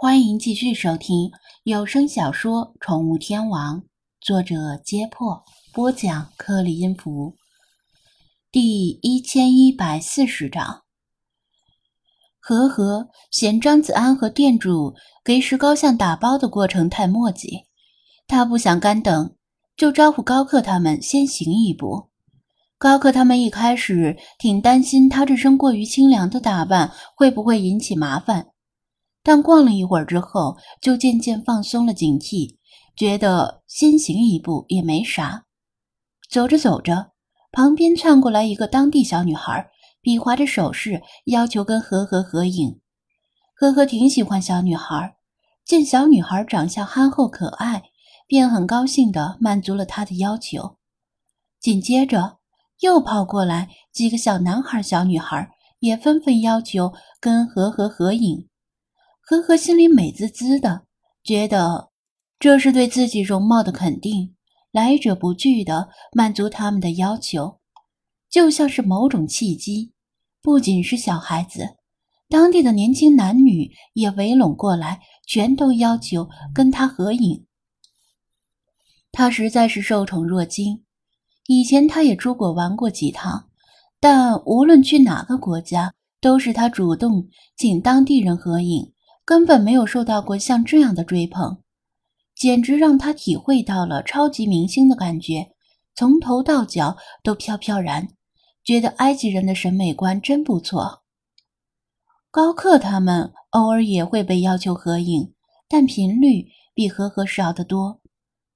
欢迎继续收听有声小说《宠物天王》，作者：揭破，播讲：克里音符，第一千一百四十章。和和嫌张子安和店主给石膏像打包的过程太墨迹，他不想干等，就招呼高克他们先行一步。高克他们一开始挺担心他这身过于清凉的打扮会不会引起麻烦。但逛了一会儿之后，就渐渐放松了警惕，觉得先行一步也没啥。走着走着，旁边窜过来一个当地小女孩，比划着手势，要求跟和和合影。和和挺喜欢小女孩，见小女孩长相憨厚可爱，便很高兴地满足了她的要求。紧接着，又跑过来几个小男孩、小女孩，也纷纷要求跟和和合影。呵呵心里美滋滋的，觉得这是对自己容貌的肯定，来者不拒的满足他们的要求，就像是某种契机。不仅是小孩子，当地的年轻男女也围拢过来，全都要求跟他合影。他实在是受宠若惊。以前他也出国玩过几趟，但无论去哪个国家，都是他主动请当地人合影。根本没有受到过像这样的追捧，简直让他体会到了超级明星的感觉，从头到脚都飘飘然，觉得埃及人的审美观真不错。高克他们偶尔也会被要求合影，但频率比和和少得多，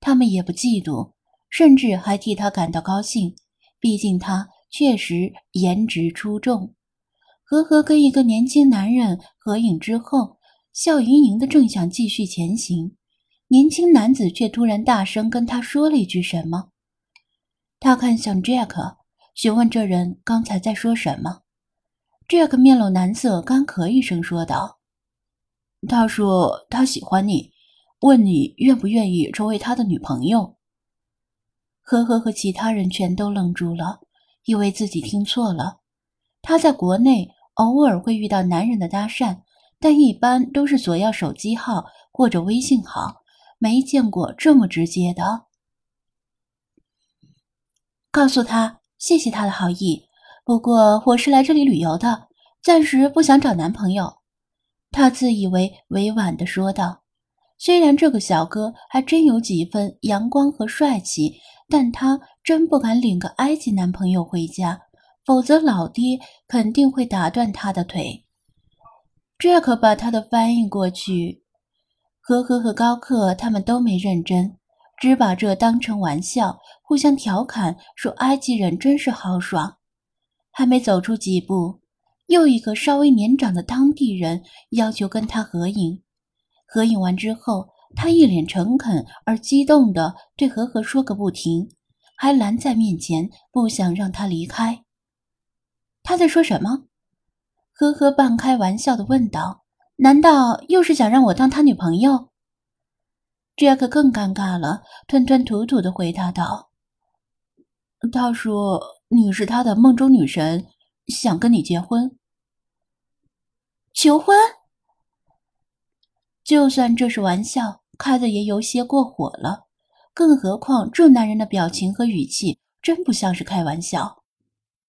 他们也不嫉妒，甚至还替他感到高兴，毕竟他确实颜值出众。和和跟一个年轻男人合影之后。笑盈盈的，正想继续前行，年轻男子却突然大声跟他说了一句什么。他看向 Jack，询问这人刚才在说什么。Jack 面露难色，干咳一声说道：“他说他喜欢你，问你愿不愿意成为他的女朋友。”呵呵和其他人全都愣住了，以为自己听错了。他在国内偶尔会遇到男人的搭讪。但一般都是索要手机号或者微信号，没见过这么直接的。告诉他谢谢他的好意，不过我是来这里旅游的，暂时不想找男朋友。他自以为委婉的说道。虽然这个小哥还真有几分阳光和帅气，但他真不敢领个埃及男朋友回家，否则老爹肯定会打断他的腿。Jack 把他的翻译过去，呵呵和高克他们都没认真，只把这当成玩笑，互相调侃说：“埃及人真是豪爽。”还没走出几步，又一个稍微年长的当地人要求跟他合影。合影完之后，他一脸诚恳而激动地对和和说个不停，还拦在面前，不想让他离开。他在说什么？呵呵，半开玩笑的问道：“难道又是想让我当他女朋友？”Jack 更尴尬了，吞吞吐吐的回答道：“他说你是他的梦中女神，想跟你结婚。求婚？就算这是玩笑，开的也有些过火了。更何况这男人的表情和语气，真不像是开玩笑。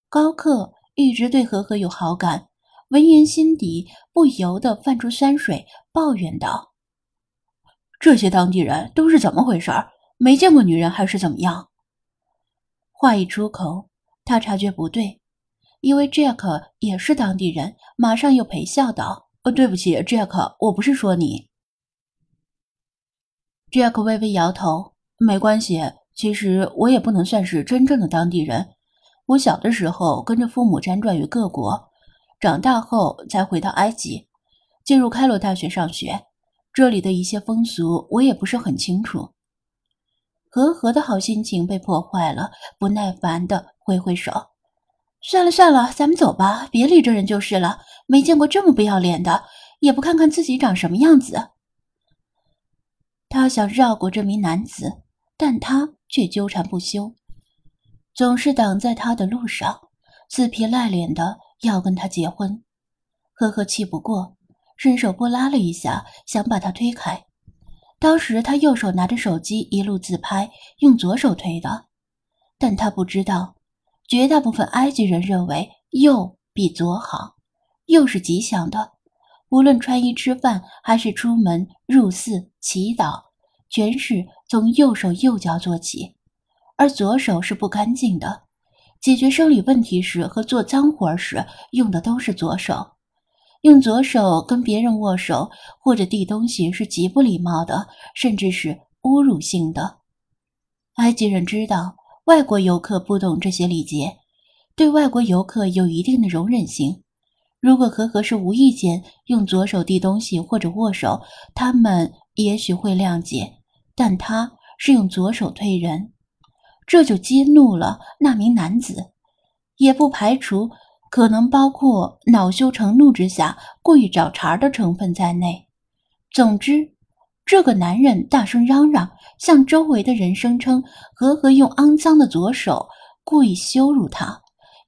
高克一直对和和有好感。”闻言，心底不由得泛出酸水，抱怨道：“这些当地人都是怎么回事？没见过女人还是怎么样？”话一出口，他察觉不对，因为 Jack 也是当地人，马上又陪笑道：“呃，对不起，Jack，我不是说你。”Jack 微微摇头：“没关系，其实我也不能算是真正的当地人。我小的时候跟着父母辗转于各国。”长大后才回到埃及，进入开罗大学上学。这里的一些风俗我也不是很清楚。和和的好心情被破坏了，不耐烦的挥挥手：“算了算了，咱们走吧，别理这人就是了。没见过这么不要脸的，也不看看自己长什么样子。”他想绕过这名男子，但他却纠缠不休，总是挡在他的路上，死皮赖脸的。要跟他结婚，呵呵气不过，伸手拨拉了一下，想把他推开。当时他右手拿着手机一路自拍，用左手推的。但他不知道，绝大部分埃及人认为右比左好，右是吉祥的。无论穿衣、吃饭，还是出门、入寺、祈祷，全是从右手右脚做起。而左手是不干净的，解决生理问题时和做脏活时用的都是左手。用左手跟别人握手或者递东西是极不礼貌的，甚至是侮辱性的。埃及人知道外国游客不懂这些礼节，对外国游客有一定的容忍性。如果和和是无意间用左手递东西或者握手，他们也许会谅解。但他是用左手推人，这就激怒了那名男子，也不排除。可能包括恼羞成怒之下故意找茬的成分在内。总之，这个男人大声嚷嚷，向周围的人声称何何用肮脏的左手故意羞辱他，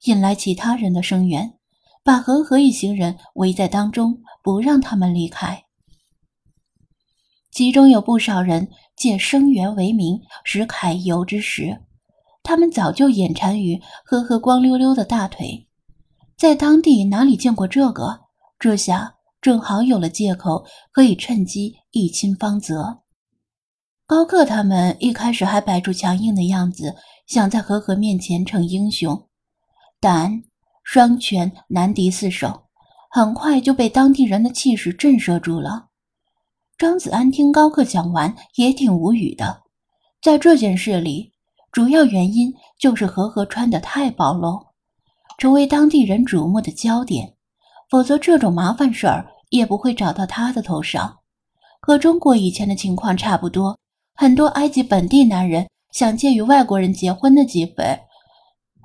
引来其他人的声援，把何何一行人围在当中，不让他们离开。其中有不少人借声援为名使揩油之实，他们早就眼馋于呵呵光溜溜的大腿。在当地哪里见过这个？这下正好有了借口，可以趁机一亲芳泽。高克他们一开始还摆出强硬的样子，想在和和面前逞英雄，但双拳难敌四手，很快就被当地人的气势震慑住了。张子安听高克讲完，也挺无语的。在这件事里，主要原因就是和和穿的太暴露。成为当地人瞩目的焦点，否则这种麻烦事儿也不会找到他的头上。和中国以前的情况差不多，很多埃及本地男人想借与外国人结婚的机会，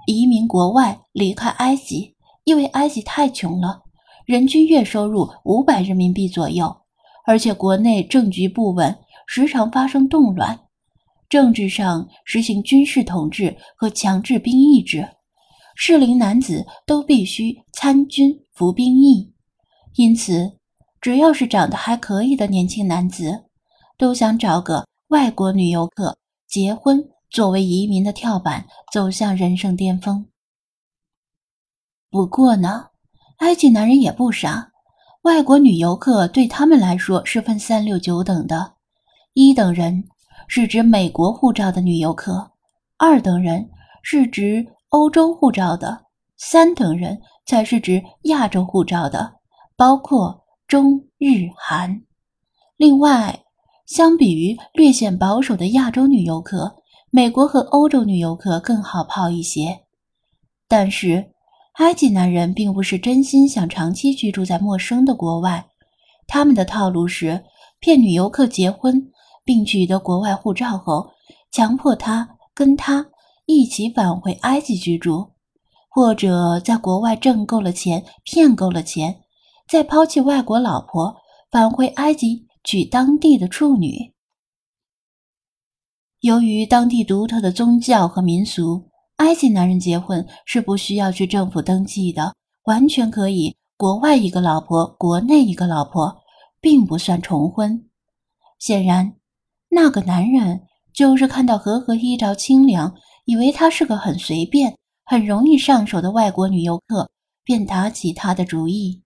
移民国外，离开埃及，因为埃及太穷了，人均月收入五百人民币左右，而且国内政局不稳，时常发生动乱，政治上实行军事统治和强制兵役制。适龄男子都必须参军服兵役，因此，只要是长得还可以的年轻男子，都想找个外国女游客结婚，作为移民的跳板，走向人生巅峰。不过呢，埃及男人也不傻，外国女游客对他们来说是分三六九等的：一等人是指美国护照的女游客，二等人是指。欧洲护照的三等人才是指亚洲护照的，包括中日韩。另外，相比于略显保守的亚洲女游客，美国和欧洲女游客更好泡一些。但是，埃及男人并不是真心想长期居住在陌生的国外，他们的套路是骗女游客结婚，并取得国外护照后，强迫他跟他。一起返回埃及居住，或者在国外挣够了钱，骗够了钱，再抛弃外国老婆，返回埃及娶当地的处女。由于当地独特的宗教和民俗，埃及男人结婚是不需要去政府登记的，完全可以国外一个老婆，国内一个老婆，并不算重婚。显然，那个男人就是看到和和衣着清凉。以为她是个很随便、很容易上手的外国女游客，便打起她的主意。